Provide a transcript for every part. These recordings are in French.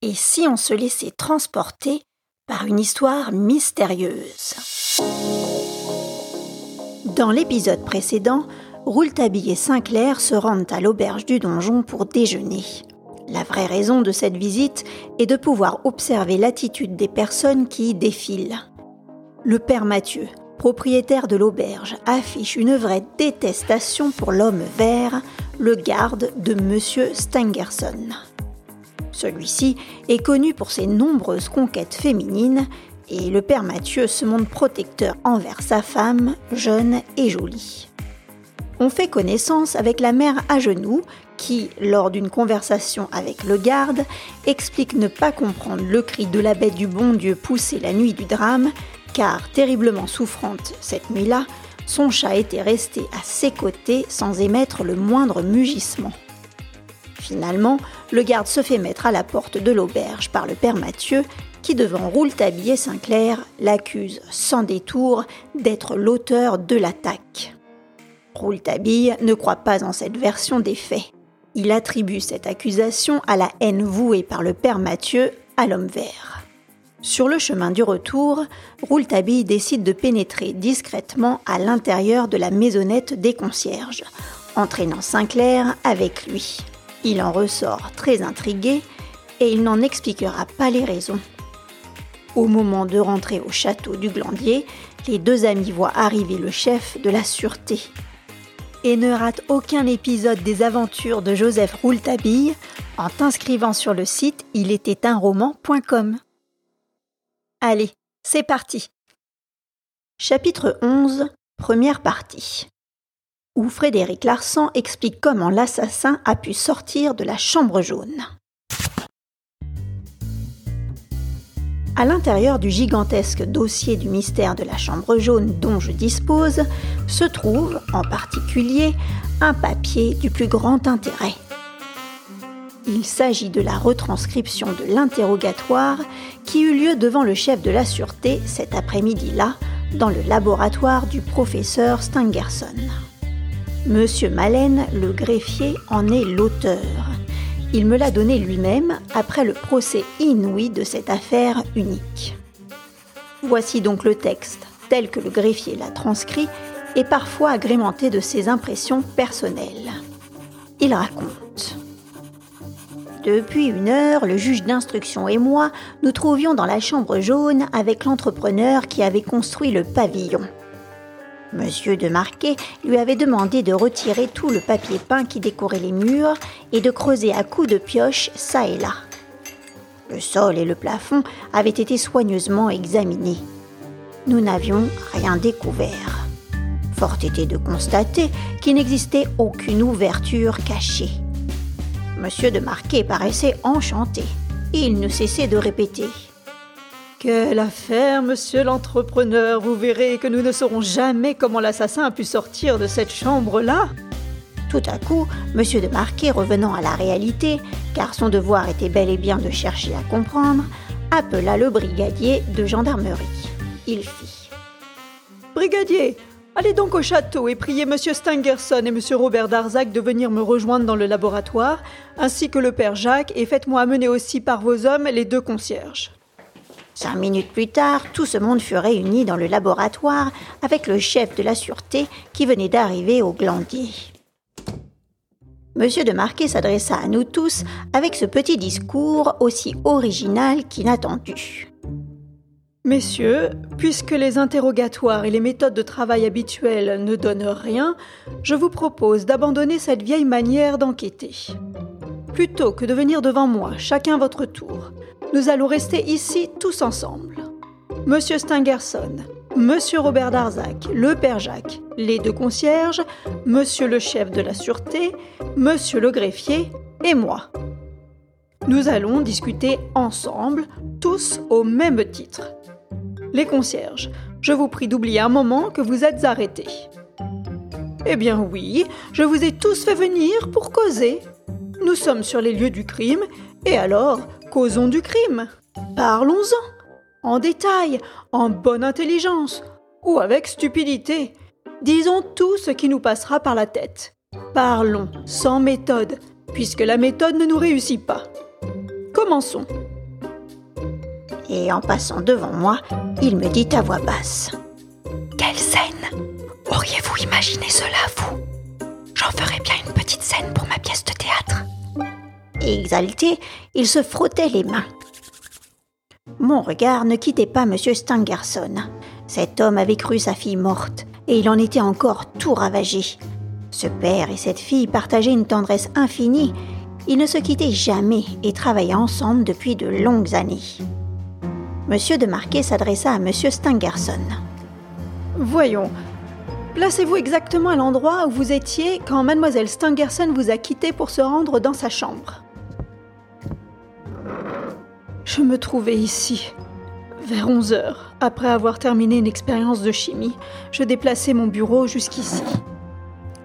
Et si on se laissait transporter par une histoire mystérieuse? Dans l'épisode précédent, Rouletabille et Sinclair se rendent à l'auberge du donjon pour déjeuner. La vraie raison de cette visite est de pouvoir observer l'attitude des personnes qui y défilent. Le père Mathieu, propriétaire de l'auberge, affiche une vraie détestation pour l'homme vert, le garde de M. Stangerson. Celui-ci est connu pour ses nombreuses conquêtes féminines et le père Mathieu se montre protecteur envers sa femme, jeune et jolie. On fait connaissance avec la mère à genoux qui, lors d'une conversation avec le garde, explique ne pas comprendre le cri de la bête du bon Dieu poussé la nuit du drame, car terriblement souffrante cette nuit-là, son chat était resté à ses côtés sans émettre le moindre mugissement. Finalement, le garde se fait mettre à la porte de l'auberge par le père Mathieu, qui devant Rouletabille et Sinclair l'accuse sans détour d'être l'auteur de l'attaque. Rouletabille ne croit pas en cette version des faits. Il attribue cette accusation à la haine vouée par le père Mathieu à l'homme vert. Sur le chemin du retour, Rouletabille décide de pénétrer discrètement à l'intérieur de la maisonnette des concierges, entraînant Sinclair avec lui. Il en ressort très intrigué et il n'en expliquera pas les raisons. Au moment de rentrer au château du Glandier, les deux amis voient arriver le chef de la sûreté, et ne rate aucun épisode des aventures de Joseph Rouletabille en t'inscrivant sur le site il était un roman.com. Allez, c'est parti. Chapitre 11, première partie. Où Frédéric Larsan explique comment l'assassin a pu sortir de la chambre jaune. À l'intérieur du gigantesque dossier du mystère de la Chambre jaune dont je dispose, se trouve, en particulier, un papier du plus grand intérêt. Il s'agit de la retranscription de l'interrogatoire qui eut lieu devant le chef de la sûreté cet après-midi-là, dans le laboratoire du professeur Stangerson. Monsieur Malen, le greffier, en est l'auteur il me l'a donné lui-même après le procès inouï de cette affaire unique. Voici donc le texte, tel que le greffier l'a transcrit, et parfois agrémenté de ses impressions personnelles. Il raconte. Depuis une heure, le juge d'instruction et moi nous trouvions dans la chambre jaune avec l'entrepreneur qui avait construit le pavillon. Monsieur de Marquet lui avait demandé de retirer tout le papier peint qui décorait les murs et de creuser à coups de pioche ça et là. Le sol et le plafond avaient été soigneusement examinés. Nous n'avions rien découvert. Fort était de constater qu'il n'existait aucune ouverture cachée. Monsieur de Marquet paraissait enchanté. Il ne cessait de répéter quelle affaire, monsieur l'entrepreneur Vous verrez que nous ne saurons jamais comment l'assassin a pu sortir de cette chambre-là. Tout à coup, monsieur de Marquet, revenant à la réalité, car son devoir était bel et bien de chercher à comprendre, appela le brigadier de gendarmerie. Il fit Brigadier, allez donc au château et priez monsieur Stangerson et monsieur Robert Darzac de venir me rejoindre dans le laboratoire, ainsi que le père Jacques, et faites-moi amener aussi par vos hommes les deux concierges. Cinq minutes plus tard, tout ce monde fut réuni dans le laboratoire avec le chef de la sûreté qui venait d'arriver au glandier. Monsieur de Marquet s'adressa à nous tous avec ce petit discours aussi original qu'inattendu. Messieurs, puisque les interrogatoires et les méthodes de travail habituelles ne donnent rien, je vous propose d'abandonner cette vieille manière d'enquêter. Plutôt que de venir devant moi, chacun votre tour, nous allons rester ici tous ensemble. Monsieur Stangerson, Monsieur Robert Darzac, le Père Jacques, les deux concierges, Monsieur le chef de la sûreté, Monsieur le greffier et moi. Nous allons discuter ensemble, tous au même titre. Les concierges, je vous prie d'oublier un moment que vous êtes arrêtés. Eh bien oui, je vous ai tous fait venir pour causer. Nous sommes sur les lieux du crime, et alors Causons du crime. Parlons-en. En détail, en bonne intelligence ou avec stupidité. Disons tout ce qui nous passera par la tête. Parlons sans méthode, puisque la méthode ne nous réussit pas. Commençons. Et en passant devant moi, il me dit à voix basse Quelle scène Auriez-vous imaginé cela, vous? J'en ferais bien une petite scène pour ma pièce de théâtre. Exalté, il se frottait les mains. Mon regard ne quittait pas M. Stangerson. Cet homme avait cru sa fille morte, et il en était encore tout ravagé. Ce père et cette fille partageaient une tendresse infinie. Ils ne se quittaient jamais et travaillaient ensemble depuis de longues années. Monsieur de Marquet s'adressa à M. Stangerson. Voyons, placez-vous exactement à l'endroit où vous étiez quand mademoiselle Stangerson vous a quitté pour se rendre dans sa chambre. Je me trouvais ici. Vers 11 heures, après avoir terminé une expérience de chimie, je déplaçais mon bureau jusqu'ici.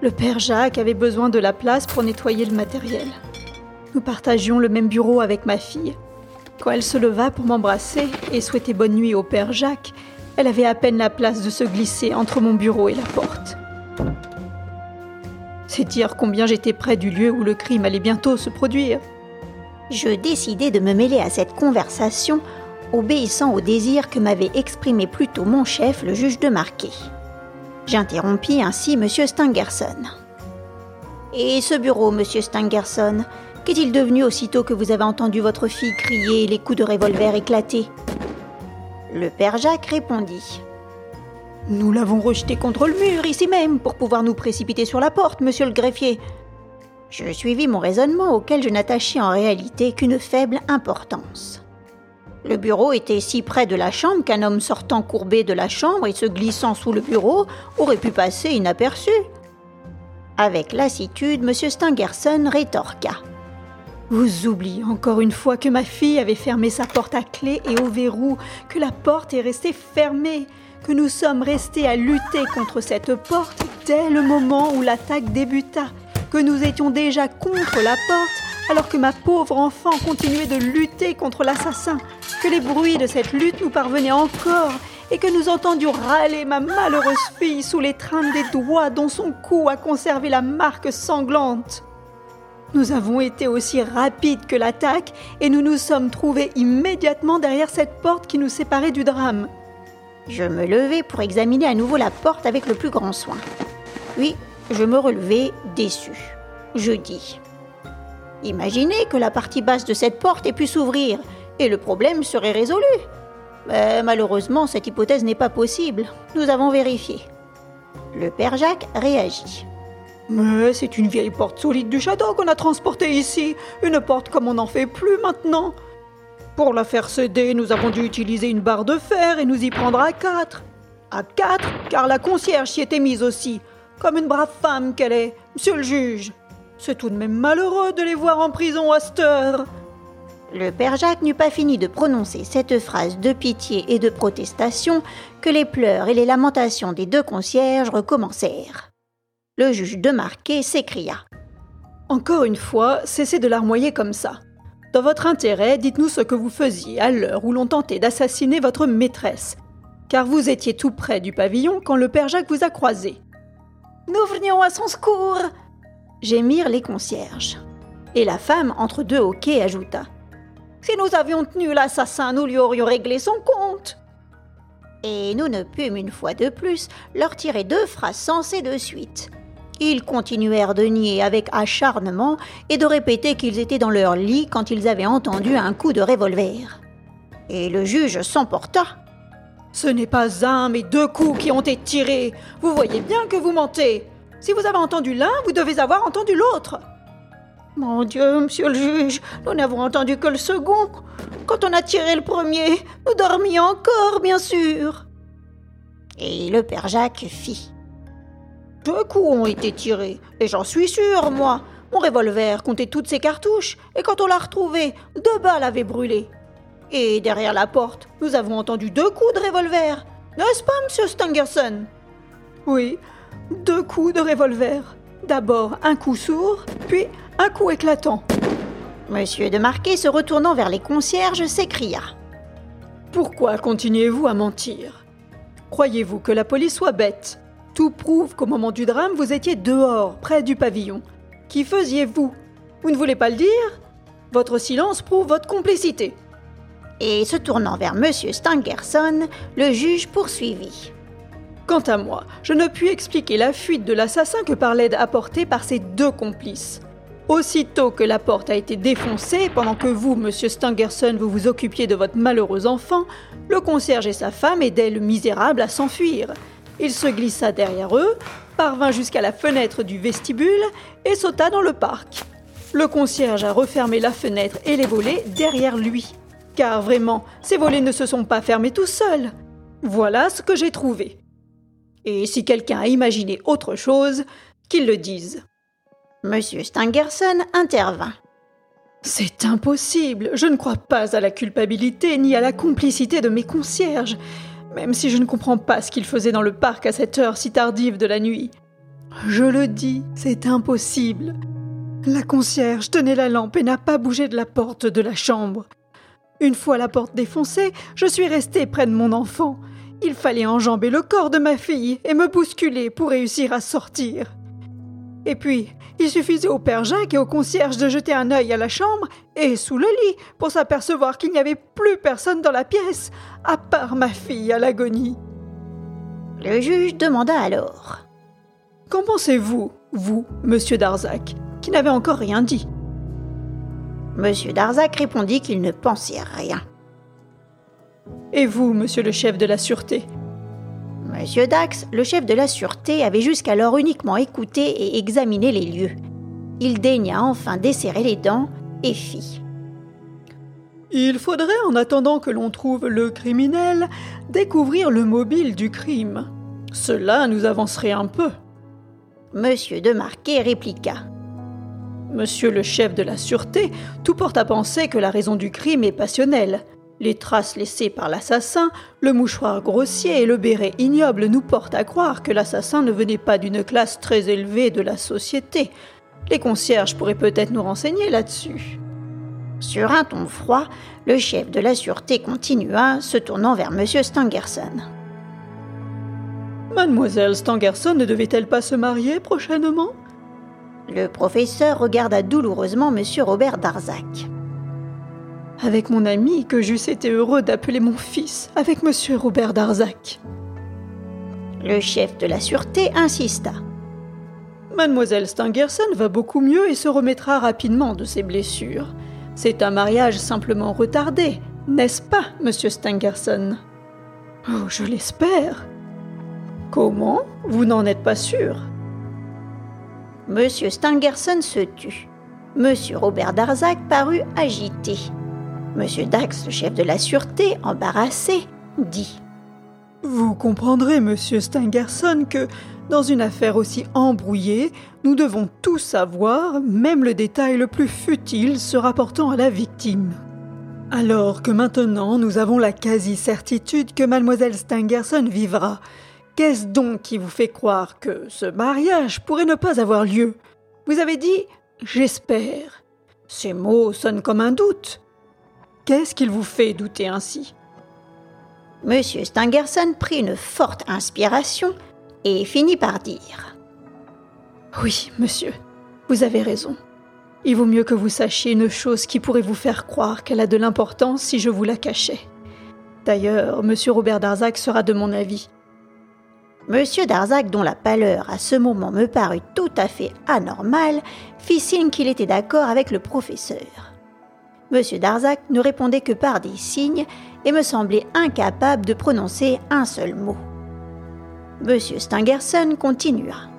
Le père Jacques avait besoin de la place pour nettoyer le matériel. Nous partagions le même bureau avec ma fille. Quand elle se leva pour m'embrasser et souhaiter bonne nuit au père Jacques, elle avait à peine la place de se glisser entre mon bureau et la porte. C'est dire combien j'étais près du lieu où le crime allait bientôt se produire. Je décidai de me mêler à cette conversation, obéissant au désir que m'avait exprimé plutôt mon chef, le juge de Marquet. J'interrompis ainsi M. Stangerson. Et ce bureau, M. Stangerson, Qu'est-il devenu aussitôt que vous avez entendu votre fille crier et les coups de revolver éclater Le père Jacques répondit. Nous l'avons rejeté contre le mur, ici même, pour pouvoir nous précipiter sur la porte, monsieur le greffier. Je suivis mon raisonnement auquel je n'attachais en réalité qu'une faible importance. Le bureau était si près de la chambre qu'un homme sortant courbé de la chambre et se glissant sous le bureau aurait pu passer inaperçu. Avec lassitude, M. Stangerson rétorqua. Vous oubliez encore une fois que ma fille avait fermé sa porte à clé et au verrou, que la porte est restée fermée, que nous sommes restés à lutter contre cette porte dès le moment où l'attaque débuta, que nous étions déjà contre la porte alors que ma pauvre enfant continuait de lutter contre l'assassin, que les bruits de cette lutte nous parvenaient encore et que nous entendions râler ma malheureuse fille sous l'étreinte des doigts dont son cou a conservé la marque sanglante. Nous avons été aussi rapides que l'attaque et nous nous sommes trouvés immédiatement derrière cette porte qui nous séparait du drame. Je me levai pour examiner à nouveau la porte avec le plus grand soin. Puis, je me relevai déçu. Je dis Imaginez que la partie basse de cette porte ait pu s'ouvrir et le problème serait résolu. Mais malheureusement, cette hypothèse n'est pas possible. Nous avons vérifié. Le père Jacques réagit. Mais c'est une vieille porte solide du château qu'on a transportée ici, une porte comme on n'en fait plus maintenant. Pour la faire céder, nous avons dû utiliser une barre de fer et nous y prendre à quatre. À quatre, car la concierge s'y était mise aussi, comme une brave femme qu'elle est, monsieur le juge. C'est tout de même malheureux de les voir en prison à cette heure. Le père Jacques n'eut pas fini de prononcer cette phrase de pitié et de protestation que les pleurs et les lamentations des deux concierges recommencèrent. Le juge de Marquet s'écria. Encore une fois, cessez de larmoyer comme ça. Dans votre intérêt, dites-nous ce que vous faisiez à l'heure où l'on tentait d'assassiner votre maîtresse, car vous étiez tout près du pavillon quand le père Jacques vous a croisé. Nous venions à son secours gémirent les concierges. Et la femme, entre deux hoquets, ajouta Si nous avions tenu l'assassin, nous lui aurions réglé son compte. Et nous ne pûmes une fois de plus leur tirer deux phrases sensées de suite. Ils continuèrent de nier avec acharnement et de répéter qu'ils étaient dans leur lit quand ils avaient entendu un coup de revolver. Et le juge s'emporta. Ce n'est pas un, mais deux coups qui ont été tirés. Vous voyez bien que vous mentez. Si vous avez entendu l'un, vous devez avoir entendu l'autre. Mon Dieu, monsieur le juge, nous n'avons entendu que le second. Quand on a tiré le premier, nous dormions encore, bien sûr. Et le père Jacques fit. Deux coups ont été tirés, et j'en suis sûr, moi. Mon revolver comptait toutes ses cartouches, et quand on l'a retrouvé, deux balles avaient brûlé. Et derrière la porte, nous avons entendu deux coups de revolver. N'est-ce pas, monsieur Stangerson? Oui, deux coups de revolver. D'abord un coup sourd, puis un coup éclatant. Monsieur de Marquet, se retournant vers les concierges, s'écria. Pourquoi continuez-vous à mentir? Croyez-vous que la police soit bête? Tout prouve qu'au moment du drame, vous étiez dehors, près du pavillon. Qui faisiez-vous? Vous ne voulez pas le dire? Votre silence prouve votre complicité. Et se tournant vers M. Stangerson, le juge poursuivit. Quant à moi, je ne puis expliquer la fuite de l'assassin que par l'aide apportée par ses deux complices. Aussitôt que la porte a été défoncée, pendant que vous, monsieur Stangerson, vous vous occupiez de votre malheureux enfant, le concierge et sa femme aidaient le misérable à s'enfuir. Il se glissa derrière eux, parvint jusqu'à la fenêtre du vestibule et sauta dans le parc. Le concierge a refermé la fenêtre et les volets derrière lui. Car vraiment, ces volets ne se sont pas fermés tout seuls. Voilà ce que j'ai trouvé. Et si quelqu'un a imaginé autre chose, qu'il le dise. Monsieur Stangerson intervint. C'est impossible. Je ne crois pas à la culpabilité ni à la complicité de mes concierges, même si je ne comprends pas ce qu'ils faisaient dans le parc à cette heure si tardive de la nuit. Je le dis, c'est impossible. La concierge tenait la lampe et n'a pas bougé de la porte de la chambre. Une fois la porte défoncée, je suis restée près de mon enfant. Il fallait enjamber le corps de ma fille et me bousculer pour réussir à sortir. Et puis, il suffisait au père Jacques et au concierge de jeter un œil à la chambre et sous le lit pour s'apercevoir qu'il n'y avait plus personne dans la pièce, à part ma fille à l'agonie. Le juge demanda alors. Qu'en pensez-vous, vous, monsieur Darzac, qui n'avait encore rien dit? Monsieur Darzac répondit qu'il ne pensait rien. Et vous, monsieur le chef de la sûreté? Monsieur Dax, le chef de la sûreté, avait jusqu'alors uniquement écouté et examiné les lieux. Il daigna enfin desserrer les dents et fit. Il faudrait, en attendant que l'on trouve le criminel, découvrir le mobile du crime. Cela nous avancerait un peu. Monsieur de Marquet répliqua. Monsieur le chef de la sûreté, tout porte à penser que la raison du crime est passionnelle. Les traces laissées par l'assassin, le mouchoir grossier et le béret ignoble nous portent à croire que l'assassin ne venait pas d'une classe très élevée de la société. Les concierges pourraient peut-être nous renseigner là-dessus. Sur un ton froid, le chef de la sûreté continua, se tournant vers M. Stangerson. Mademoiselle Stangerson ne devait-elle pas se marier prochainement? Le professeur regarda douloureusement M. Robert Darzac avec mon ami que j'eusse été heureux d'appeler mon fils, avec monsieur Robert Darzac. Le chef de la sûreté insista. Mademoiselle Stangerson va beaucoup mieux et se remettra rapidement de ses blessures. C'est un mariage simplement retardé, n'est-ce pas, monsieur Stangerson? Oh, je l'espère. Comment? Vous n'en êtes pas sûr? Monsieur Stangerson se tut. Monsieur Robert Darzac parut agité. Monsieur Dax, le chef de la sûreté, embarrassé, dit Vous comprendrez, monsieur Stangerson, que dans une affaire aussi embrouillée, nous devons tout savoir, même le détail le plus futile se rapportant à la victime. Alors que maintenant nous avons la quasi-certitude que mademoiselle Stangerson vivra, qu'est-ce donc qui vous fait croire que ce mariage pourrait ne pas avoir lieu? Vous avez dit j'espère. Ces mots sonnent comme un doute. Qu'est-ce qu'il vous fait douter ainsi? Monsieur Stangerson prit une forte inspiration et finit par dire Oui, monsieur, vous avez raison. Il vaut mieux que vous sachiez une chose qui pourrait vous faire croire qu'elle a de l'importance si je vous la cachais. D'ailleurs, monsieur Robert Darzac sera de mon avis. Monsieur Darzac, dont la pâleur à ce moment me parut tout à fait anormale, fit signe qu'il était d'accord avec le professeur. M. Darzac ne répondait que par des signes et me semblait incapable de prononcer un seul mot. M. Stangerson continua.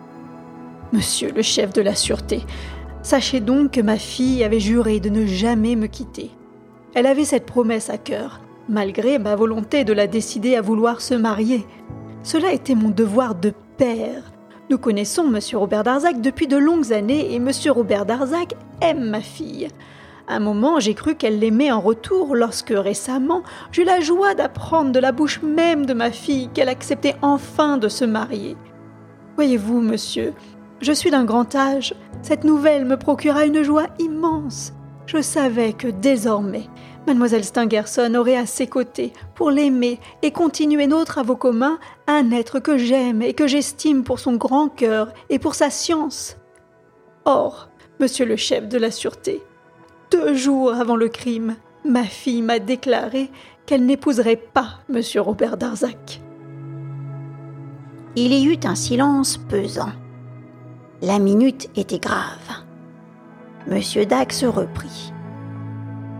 Monsieur le chef de la sûreté, sachez donc que ma fille avait juré de ne jamais me quitter. Elle avait cette promesse à cœur, malgré ma volonté de la décider à vouloir se marier. Cela était mon devoir de père. Nous connaissons M. Robert Darzac depuis de longues années et M. Robert Darzac aime ma fille. Un moment, j'ai cru qu'elle l'aimait en retour lorsque récemment, j'eus la joie d'apprendre de la bouche même de ma fille qu'elle acceptait enfin de se marier. Voyez-vous, monsieur, je suis d'un grand âge. Cette nouvelle me procura une joie immense. Je savais que désormais, mademoiselle Stangerson aurait à ses côtés pour l'aimer et continuer nos travaux communs un être que j'aime et que j'estime pour son grand cœur et pour sa science. Or, monsieur le chef de la sûreté, deux jours avant le crime, ma fille m'a déclaré qu'elle n'épouserait pas M. Robert Darzac. Il y eut un silence pesant. La minute était grave. Monsieur Dax reprit.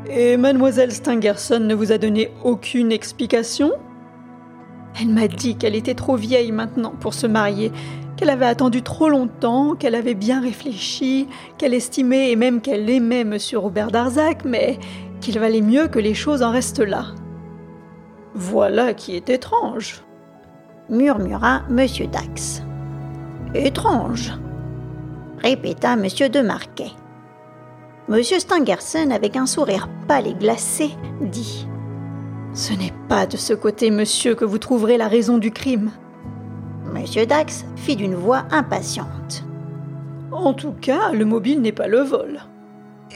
Et mademoiselle Stangerson ne vous a donné aucune explication? Elle m'a dit qu'elle était trop vieille maintenant pour se marier, qu'elle avait attendu trop longtemps, qu'elle avait bien réfléchi, qu'elle estimait et même qu'elle aimait M. Robert Darzac, mais qu'il valait mieux que les choses en restent là. Voilà qui est étrange, murmura M. Dax. Étrange, répéta M. de Marquet. Monsieur Stangerson, avec un sourire pâle et glacé, dit Ce n'est pas de ce côté, monsieur, que vous trouverez la raison du crime. Monsieur Dax fit d'une voix impatiente. En tout cas, le mobile n'est pas le vol.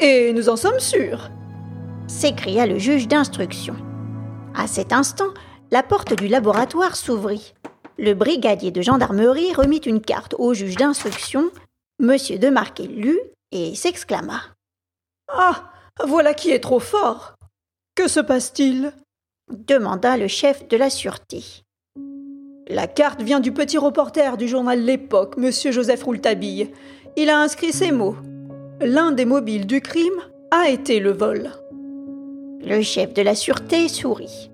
Et nous en sommes sûrs s'écria le juge d'instruction. À cet instant, la porte du laboratoire s'ouvrit. Le brigadier de gendarmerie remit une carte au juge d'instruction. Monsieur de Marquet lut et s'exclama. Ah. Voilà qui est trop fort. Que se passe-t-il? demanda le chef de la sûreté. La carte vient du petit reporter du journal L'Époque, monsieur Joseph Rouletabille. Il a inscrit ces mots. L'un des mobiles du crime a été le vol. Le chef de la sûreté sourit.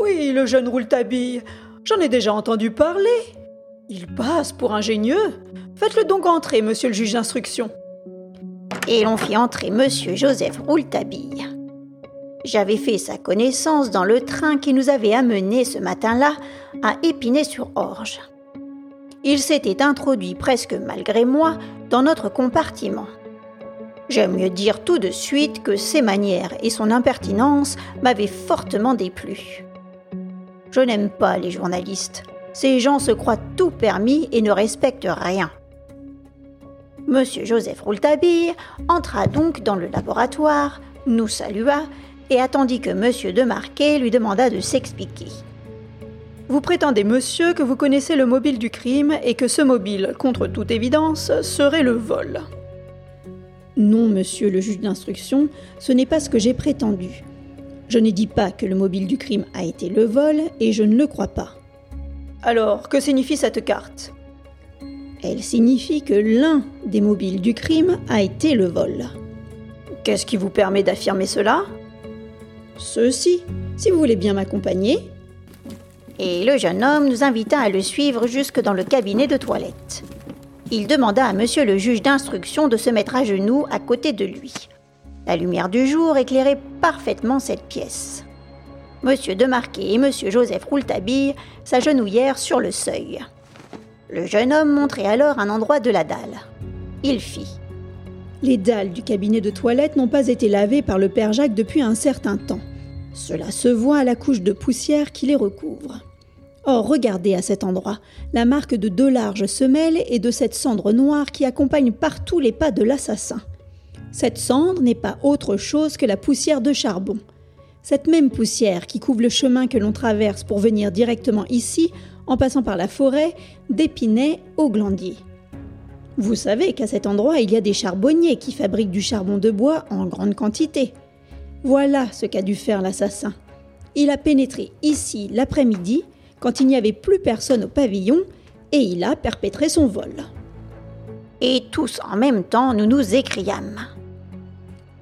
Oui, le jeune Rouletabille. J'en ai déjà entendu parler. Il passe pour ingénieux. Faites-le donc entrer, monsieur le juge d'instruction et l'on fit entrer monsieur Joseph Rouletabille. J'avais fait sa connaissance dans le train qui nous avait amenés ce matin-là à Épinay-sur-Orge. Il s'était introduit presque malgré moi dans notre compartiment. J'aime mieux dire tout de suite que ses manières et son impertinence m'avaient fortement déplu. Je n'aime pas les journalistes. Ces gens se croient tout permis et ne respectent rien. Monsieur Joseph Rouletabille entra donc dans le laboratoire, nous salua et attendit que Monsieur de Marquet lui demanda de s'expliquer. Vous prétendez, monsieur, que vous connaissez le mobile du crime et que ce mobile, contre toute évidence, serait le vol. Non, monsieur le juge d'instruction, ce n'est pas ce que j'ai prétendu. Je n'ai dit pas que le mobile du crime a été le vol et je ne le crois pas. Alors, que signifie cette carte? Elle signifie que l'un des mobiles du crime a été le vol. Qu'est-ce qui vous permet d'affirmer cela? Ceci, si vous voulez bien m'accompagner. Et le jeune homme nous invita à le suivre jusque dans le cabinet de toilette. Il demanda à monsieur le juge d'instruction de se mettre à genoux à côté de lui. La lumière du jour éclairait parfaitement cette pièce. Monsieur Demarquet et monsieur Joseph Rouletabille s'agenouillèrent sur le seuil. Le jeune homme montrait alors un endroit de la dalle. Il fit. Les dalles du cabinet de toilette n'ont pas été lavées par le père Jacques depuis un certain temps. Cela se voit à la couche de poussière qui les recouvre. Or, regardez à cet endroit la marque de deux larges semelles et de cette cendre noire qui accompagne partout les pas de l'assassin. Cette cendre n'est pas autre chose que la poussière de charbon. Cette même poussière qui couvre le chemin que l'on traverse pour venir directement ici en passant par la forêt d'Épinay au Glandier. Vous savez qu'à cet endroit, il y a des charbonniers qui fabriquent du charbon de bois en grande quantité. Voilà ce qu'a dû faire l'assassin. Il a pénétré ici l'après-midi, quand il n'y avait plus personne au pavillon, et il a perpétré son vol. Et tous en même temps, nous nous écriâmes.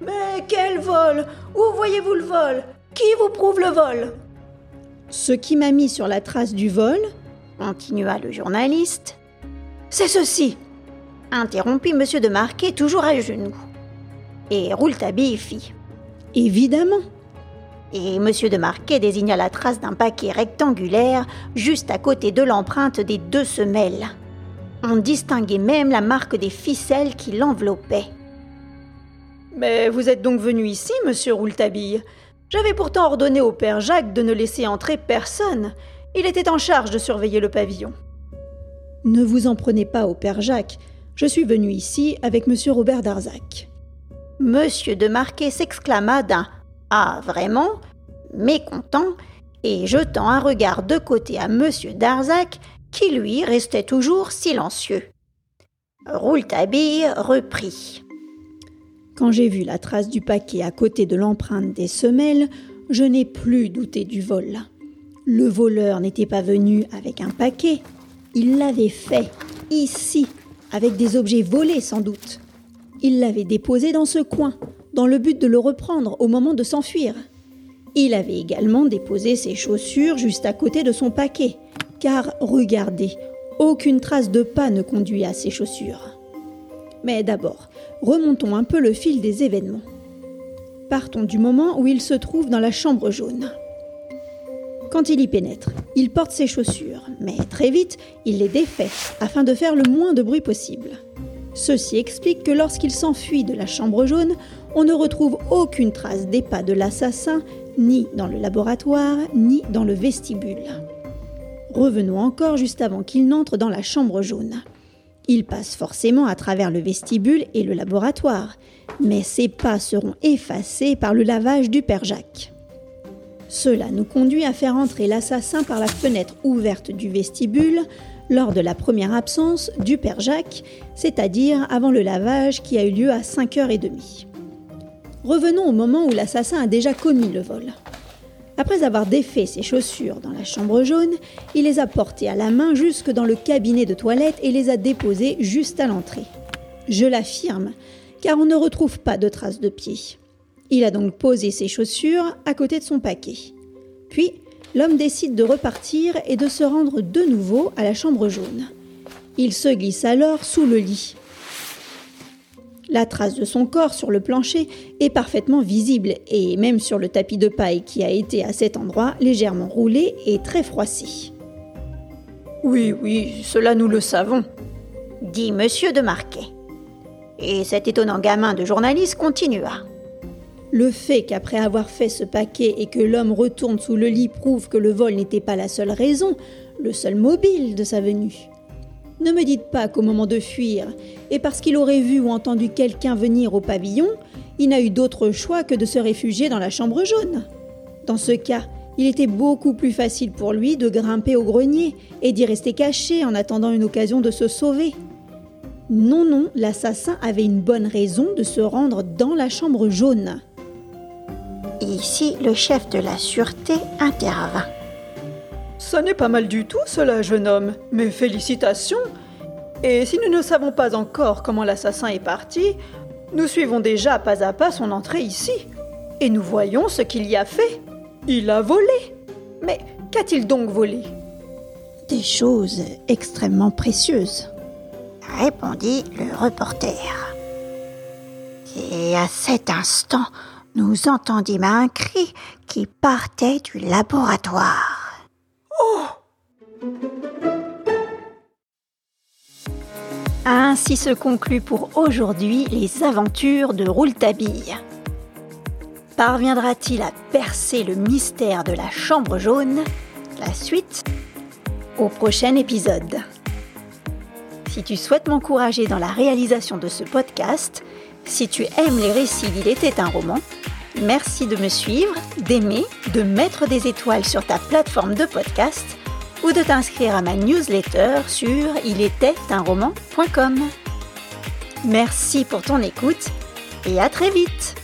Mais quel vol? Où voyez-vous le vol? Qui vous prouve le vol? Ce qui m'a mis sur la trace du vol, continua le journaliste, c'est ceci, interrompit M. de Marquet toujours à genoux. Et Rouletabille fit. Évidemment. Et M. de Marquet désigna la trace d'un paquet rectangulaire juste à côté de l'empreinte des deux semelles. On distinguait même la marque des ficelles qui l'enveloppaient. Mais vous êtes donc venu ici, monsieur Rouletabille? J'avais pourtant ordonné au père Jacques de ne laisser entrer personne. Il était en charge de surveiller le pavillon. Ne vous en prenez pas au père Jacques. Je suis venu ici avec monsieur Robert Darzac. Monsieur de Marquet s'exclama d'un Ah, vraiment? mécontent et jetant un regard de côté à monsieur Darzac, qui lui restait toujours silencieux. Rouletabille reprit. Quand j'ai vu la trace du paquet à côté de l'empreinte des semelles, je n'ai plus douté du vol. Le voleur n'était pas venu avec un paquet, il l'avait fait, ici, avec des objets volés sans doute. Il l'avait déposé dans ce coin, dans le but de le reprendre au moment de s'enfuir. Il avait également déposé ses chaussures juste à côté de son paquet, car regardez, aucune trace de pas ne conduit à ses chaussures. Mais d'abord, remontons un peu le fil des événements. Partons du moment où il se trouve dans la chambre jaune. Quand il y pénètre, il porte ses chaussures, mais très vite, il les défait afin de faire le moins de bruit possible. Ceci explique que lorsqu'il s'enfuit de la chambre jaune, on ne retrouve aucune trace des pas de l'assassin, ni dans le laboratoire, ni dans le vestibule. Revenons encore juste avant qu'il n'entre dans la chambre jaune. Il passe forcément à travers le vestibule et le laboratoire, mais ses pas seront effacés par le lavage du père Jacques. Cela nous conduit à faire entrer l'assassin par la fenêtre ouverte du vestibule lors de la première absence du père Jacques, c'est-à-dire avant le lavage qui a eu lieu à 5h30. Revenons au moment où l'assassin a déjà commis le vol. Après avoir défait ses chaussures dans la chambre jaune, il les a portées à la main jusque dans le cabinet de toilette et les a déposées juste à l'entrée. Je l'affirme, car on ne retrouve pas de traces de pieds. Il a donc posé ses chaussures à côté de son paquet. Puis, l'homme décide de repartir et de se rendre de nouveau à la chambre jaune. Il se glisse alors sous le lit. La trace de son corps sur le plancher est parfaitement visible et même sur le tapis de paille qui a été à cet endroit légèrement roulé et très froissé. Oui, oui, cela nous le savons, dit Monsieur de Marquet. Et cet étonnant gamin de journaliste continua. Le fait qu'après avoir fait ce paquet et que l'homme retourne sous le lit prouve que le vol n'était pas la seule raison, le seul mobile de sa venue. Ne me dites pas qu'au moment de fuir, et parce qu'il aurait vu ou entendu quelqu'un venir au pavillon, il n'a eu d'autre choix que de se réfugier dans la chambre jaune. Dans ce cas, il était beaucoup plus facile pour lui de grimper au grenier et d'y rester caché en attendant une occasion de se sauver. Non, non, l'assassin avait une bonne raison de se rendre dans la chambre jaune. Ici, le chef de la sûreté intervint. Ce n'est pas mal du tout cela, jeune homme. Mes félicitations. Et si nous ne savons pas encore comment l'assassin est parti, nous suivons déjà pas à pas son entrée ici. Et nous voyons ce qu'il y a fait. Il a volé. Mais qu'a-t-il donc volé? Des choses extrêmement précieuses, répondit le reporter. Et à cet instant, nous entendîmes un cri qui partait du laboratoire. Ainsi se conclut pour aujourd'hui les aventures de Rouletabille. Parviendra-t-il à percer le mystère de la chambre jaune? La suite au prochain épisode. Si tu souhaites m'encourager dans la réalisation de ce podcast, si tu aimes les récits d'Il était un roman, merci de me suivre, d'aimer, de mettre des étoiles sur ta plateforme de podcast ou de t'inscrire à ma newsletter sur ilétaitunroman.com. Merci pour ton écoute et à très vite